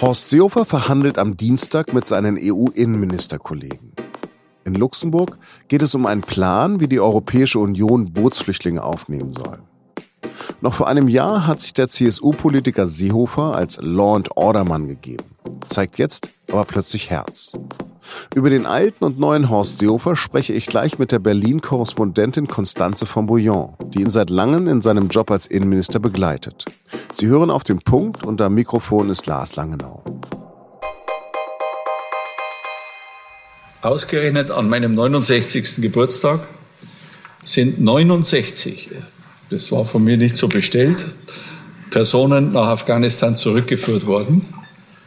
Horst Seehofer verhandelt am Dienstag mit seinen EU-Innenministerkollegen. In Luxemburg geht es um einen Plan, wie die Europäische Union Bootsflüchtlinge aufnehmen soll. Noch vor einem Jahr hat sich der CSU-Politiker Seehofer als Law-and-Order-Mann gegeben, zeigt jetzt aber plötzlich Herz. Über den alten und neuen Horst Seehofer spreche ich gleich mit der Berlin-Korrespondentin Constanze von Bouillon, die ihn seit langem in seinem Job als Innenminister begleitet. Sie hören auf den Punkt und am Mikrofon ist Lars Langenau. Ausgerechnet an meinem 69. Geburtstag sind 69 das war von mir nicht so bestellt, Personen nach Afghanistan zurückgeführt worden.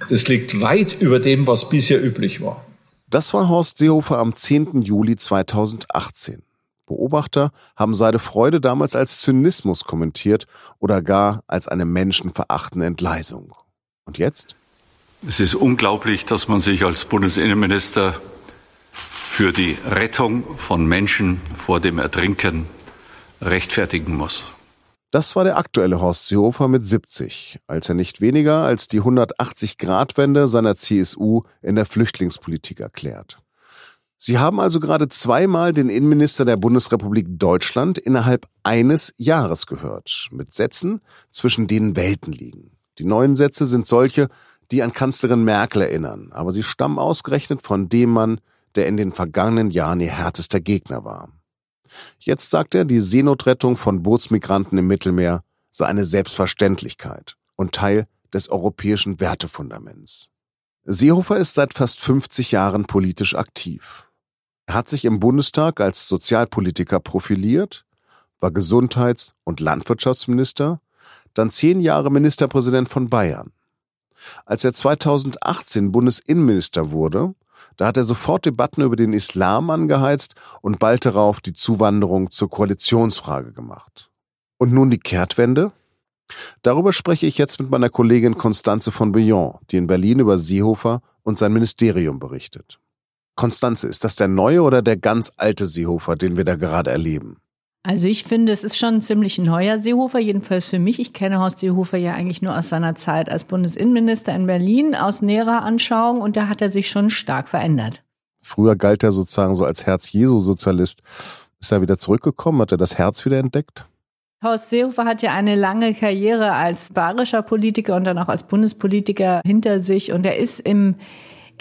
Das liegt weit über dem, was bisher üblich war. Das war Horst Seehofer am 10. Juli 2018. Beobachter haben seine Freude damals als Zynismus kommentiert oder gar als eine menschenverachtende Entgleisung. Und jetzt? Es ist unglaublich, dass man sich als Bundesinnenminister für die Rettung von Menschen vor dem Ertrinken rechtfertigen muss. Das war der aktuelle Horst Seehofer mit 70, als er nicht weniger als die 180-Grad-Wende seiner CSU in der Flüchtlingspolitik erklärt. Sie haben also gerade zweimal den Innenminister der Bundesrepublik Deutschland innerhalb eines Jahres gehört, mit Sätzen, zwischen denen Welten liegen. Die neuen Sätze sind solche, die an Kanzlerin Merkel erinnern, aber sie stammen ausgerechnet von dem Mann, der in den vergangenen Jahren ihr härtester Gegner war. Jetzt sagt er, die Seenotrettung von Bootsmigranten im Mittelmeer sei eine Selbstverständlichkeit und Teil des europäischen Wertefundaments. Seehofer ist seit fast 50 Jahren politisch aktiv. Er hat sich im Bundestag als Sozialpolitiker profiliert, war Gesundheits- und Landwirtschaftsminister, dann zehn Jahre Ministerpräsident von Bayern. Als er 2018 Bundesinnenminister wurde, da hat er sofort Debatten über den Islam angeheizt und bald darauf die Zuwanderung zur Koalitionsfrage gemacht. Und nun die Kehrtwende? Darüber spreche ich jetzt mit meiner Kollegin Constanze von Billon, die in Berlin über Seehofer und sein Ministerium berichtet. Constanze, ist das der neue oder der ganz alte Seehofer, den wir da gerade erleben? Also ich finde, es ist schon ein ziemlich neuer Seehofer, jedenfalls für mich. Ich kenne Horst Seehofer ja eigentlich nur aus seiner Zeit als Bundesinnenminister in Berlin, aus näherer Anschauung und da hat er sich schon stark verändert. Früher galt er sozusagen so als Herz-Jesu-Sozialist. Ist er wieder zurückgekommen? Hat er das Herz wieder entdeckt? Horst Seehofer hat ja eine lange Karriere als bayerischer Politiker und dann auch als Bundespolitiker hinter sich und er ist im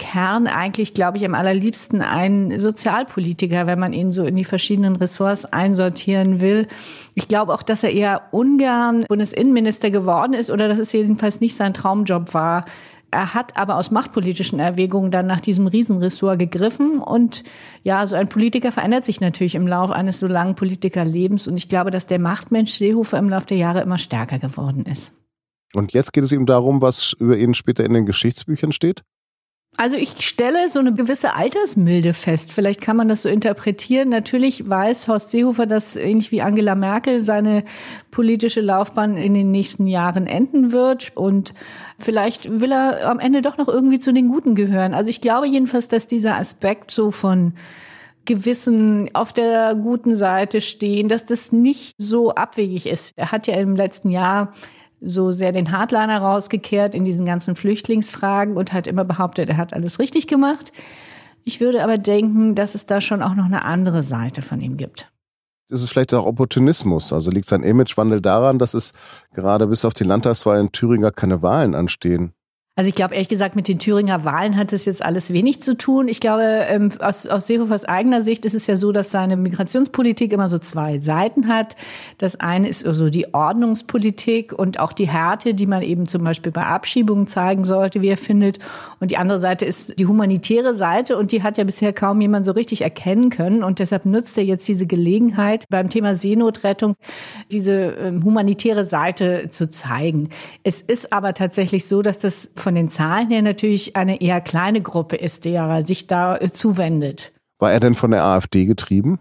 Kern eigentlich, glaube ich, am allerliebsten ein Sozialpolitiker, wenn man ihn so in die verschiedenen Ressorts einsortieren will. Ich glaube auch, dass er eher ungern Bundesinnenminister geworden ist oder dass es jedenfalls nicht sein Traumjob war. Er hat aber aus machtpolitischen Erwägungen dann nach diesem Riesenressort gegriffen. Und ja, so ein Politiker verändert sich natürlich im Laufe eines so langen Politikerlebens. Und ich glaube, dass der Machtmensch Seehofer im Laufe der Jahre immer stärker geworden ist. Und jetzt geht es ihm darum, was über ihn später in den Geschichtsbüchern steht? Also ich stelle so eine gewisse Altersmilde fest. Vielleicht kann man das so interpretieren. Natürlich weiß Horst Seehofer, dass ähnlich wie Angela Merkel seine politische Laufbahn in den nächsten Jahren enden wird. Und vielleicht will er am Ende doch noch irgendwie zu den Guten gehören. Also ich glaube jedenfalls, dass dieser Aspekt so von Gewissen auf der guten Seite stehen, dass das nicht so abwegig ist. Er hat ja im letzten Jahr so sehr den Hardliner rausgekehrt in diesen ganzen Flüchtlingsfragen und hat immer behauptet, er hat alles richtig gemacht. Ich würde aber denken, dass es da schon auch noch eine andere Seite von ihm gibt. Ist es vielleicht auch Opportunismus? Also liegt sein Imagewandel daran, dass es gerade bis auf die Landtagswahl in Thüringen gar keine Wahlen anstehen? Also ich glaube, ehrlich gesagt, mit den Thüringer Wahlen hat es jetzt alles wenig zu tun. Ich glaube, ähm, aus, aus Seehofers eigener Sicht ist es ja so, dass seine Migrationspolitik immer so zwei Seiten hat. Das eine ist so die Ordnungspolitik und auch die Härte, die man eben zum Beispiel bei Abschiebungen zeigen sollte, wie er findet. Und die andere Seite ist die humanitäre Seite und die hat ja bisher kaum jemand so richtig erkennen können. Und deshalb nutzt er jetzt diese Gelegenheit, beim Thema Seenotrettung diese ähm, humanitäre Seite zu zeigen. Es ist aber tatsächlich so, dass das von den Zahlen her natürlich eine eher kleine Gruppe ist, der sich da äh, zuwendet. War er denn von der AfD getrieben?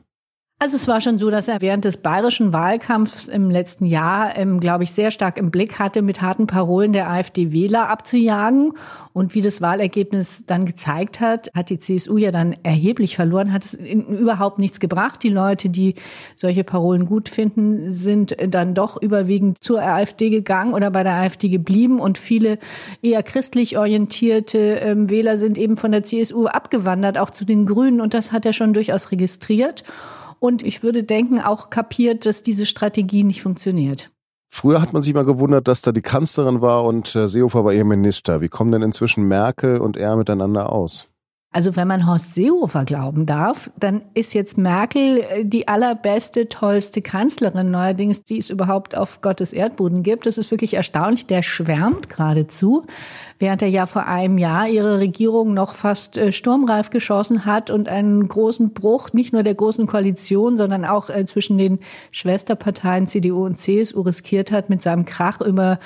Also es war schon so, dass er während des bayerischen Wahlkampfs im letzten Jahr, ähm, glaube ich, sehr stark im Blick hatte, mit harten Parolen der AfD-Wähler abzujagen. Und wie das Wahlergebnis dann gezeigt hat, hat die CSU ja dann erheblich verloren, hat es überhaupt nichts gebracht. Die Leute, die solche Parolen gut finden, sind dann doch überwiegend zur AfD gegangen oder bei der AfD geblieben. Und viele eher christlich orientierte ähm, Wähler sind eben von der CSU abgewandert, auch zu den Grünen. Und das hat er schon durchaus registriert und ich würde denken, auch kapiert, dass diese Strategie nicht funktioniert. Früher hat man sich mal gewundert, dass da die Kanzlerin war und äh, Seehofer war ihr Minister. Wie kommen denn inzwischen Merkel und er miteinander aus? Also wenn man Horst Seehofer glauben darf, dann ist jetzt Merkel äh, die allerbeste, tollste Kanzlerin neuerdings, die es überhaupt auf Gottes Erdboden gibt. Das ist wirklich erstaunlich. Der schwärmt geradezu, während er ja vor einem Jahr ihre Regierung noch fast äh, sturmreif geschossen hat und einen großen Bruch nicht nur der großen Koalition, sondern auch äh, zwischen den Schwesterparteien CDU und CSU riskiert hat mit seinem Krach über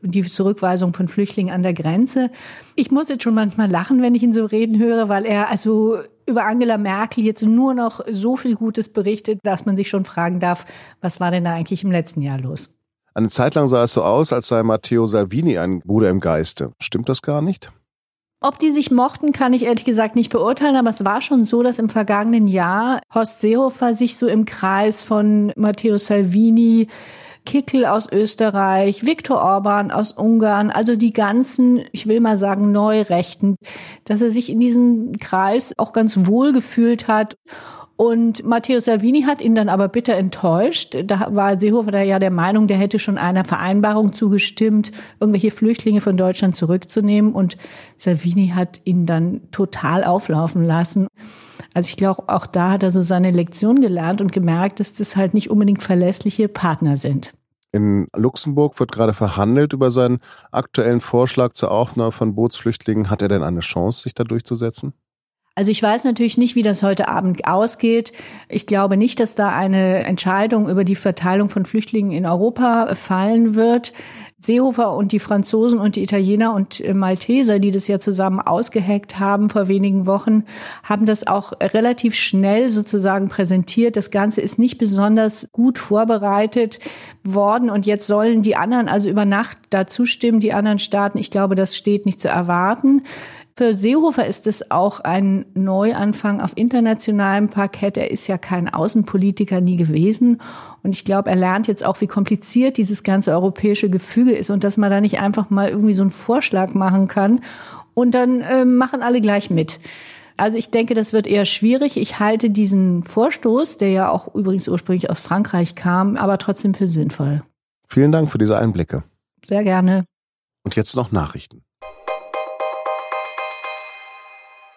die Zurückweisung von Flüchtlingen an der Grenze. Ich muss jetzt schon manchmal lachen, wenn ich ihn so reden höre, weil er also über Angela Merkel jetzt nur noch so viel Gutes berichtet, dass man sich schon fragen darf, was war denn da eigentlich im letzten Jahr los? Eine Zeit lang sah es so aus, als sei Matteo Salvini ein Bruder im Geiste. Stimmt das gar nicht? Ob die sich mochten, kann ich ehrlich gesagt nicht beurteilen, aber es war schon so, dass im vergangenen Jahr Horst Seehofer sich so im Kreis von Matteo Salvini Kickel aus Österreich, Viktor Orban aus Ungarn, also die ganzen, ich will mal sagen, Neurechten, dass er sich in diesem Kreis auch ganz wohl gefühlt hat. Und Matteo Salvini hat ihn dann aber bitter enttäuscht. Da war Seehofer da ja der Meinung, der hätte schon einer Vereinbarung zugestimmt, irgendwelche Flüchtlinge von Deutschland zurückzunehmen. Und Salvini hat ihn dann total auflaufen lassen. Also ich glaube, auch da hat er so seine Lektion gelernt und gemerkt, dass das halt nicht unbedingt verlässliche Partner sind. In Luxemburg wird gerade verhandelt über seinen aktuellen Vorschlag zur Aufnahme von Bootsflüchtlingen. Hat er denn eine Chance, sich da durchzusetzen? Also ich weiß natürlich nicht, wie das heute Abend ausgeht. Ich glaube nicht, dass da eine Entscheidung über die Verteilung von Flüchtlingen in Europa fallen wird. Seehofer und die Franzosen und die Italiener und äh, Malteser, die das ja zusammen ausgeheckt haben vor wenigen Wochen, haben das auch relativ schnell sozusagen präsentiert. Das Ganze ist nicht besonders gut vorbereitet worden und jetzt sollen die anderen also über Nacht dazu stimmen, die anderen Staaten. Ich glaube, das steht nicht zu erwarten. Für Seehofer ist es auch ein Neuanfang auf internationalem Parkett. Er ist ja kein Außenpolitiker nie gewesen. Und ich glaube, er lernt jetzt auch, wie kompliziert dieses ganze europäische Gefüge ist und dass man da nicht einfach mal irgendwie so einen Vorschlag machen kann und dann äh, machen alle gleich mit. Also ich denke, das wird eher schwierig. Ich halte diesen Vorstoß, der ja auch übrigens ursprünglich aus Frankreich kam, aber trotzdem für sinnvoll. Vielen Dank für diese Einblicke. Sehr gerne. Und jetzt noch Nachrichten.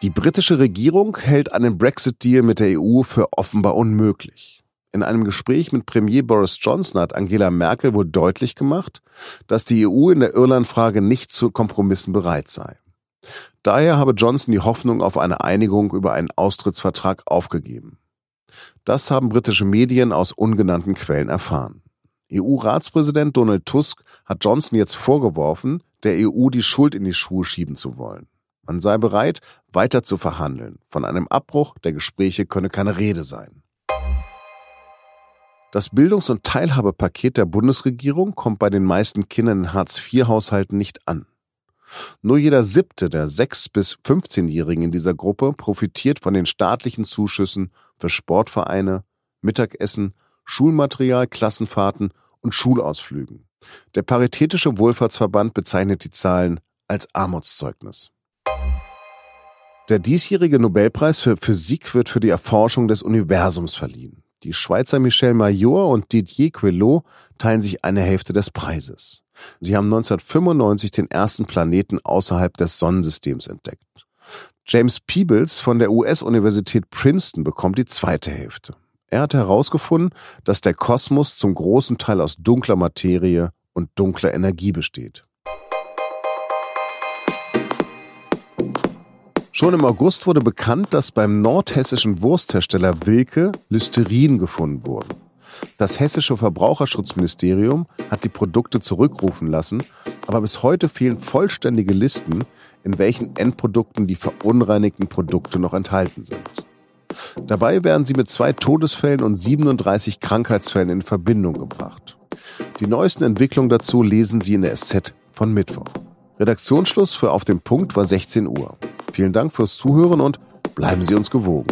Die britische Regierung hält einen Brexit-Deal mit der EU für offenbar unmöglich. In einem Gespräch mit Premier Boris Johnson hat Angela Merkel wohl deutlich gemacht, dass die EU in der Irlandfrage nicht zu Kompromissen bereit sei. Daher habe Johnson die Hoffnung auf eine Einigung über einen Austrittsvertrag aufgegeben. Das haben britische Medien aus ungenannten Quellen erfahren. EU-Ratspräsident Donald Tusk hat Johnson jetzt vorgeworfen, der EU die Schuld in die Schuhe schieben zu wollen. Man sei bereit, weiter zu verhandeln. Von einem Abbruch der Gespräche könne keine Rede sein. Das Bildungs- und Teilhabepaket der Bundesregierung kommt bei den meisten Kindern in Hartz-IV-Haushalten nicht an. Nur jeder siebte der 6- bis 15-Jährigen in dieser Gruppe profitiert von den staatlichen Zuschüssen für Sportvereine, Mittagessen, Schulmaterial, Klassenfahrten und Schulausflügen. Der Paritätische Wohlfahrtsverband bezeichnet die Zahlen als Armutszeugnis. Der diesjährige Nobelpreis für Physik wird für die Erforschung des Universums verliehen. Die Schweizer Michel Major und Didier Queloz teilen sich eine Hälfte des Preises. Sie haben 1995 den ersten Planeten außerhalb des Sonnensystems entdeckt. James Peebles von der US-Universität Princeton bekommt die zweite Hälfte. Er hat herausgefunden, dass der Kosmos zum großen Teil aus dunkler Materie und dunkler Energie besteht. Schon im August wurde bekannt, dass beim nordhessischen Wursthersteller Wilke Listerin gefunden wurden. Das hessische Verbraucherschutzministerium hat die Produkte zurückrufen lassen, aber bis heute fehlen vollständige Listen, in welchen Endprodukten die verunreinigten Produkte noch enthalten sind. Dabei werden sie mit zwei Todesfällen und 37 Krankheitsfällen in Verbindung gebracht. Die neuesten Entwicklungen dazu lesen Sie in der SZ von Mittwoch. Redaktionsschluss für Auf dem Punkt war 16 Uhr. Vielen Dank fürs Zuhören und bleiben Sie uns gewogen.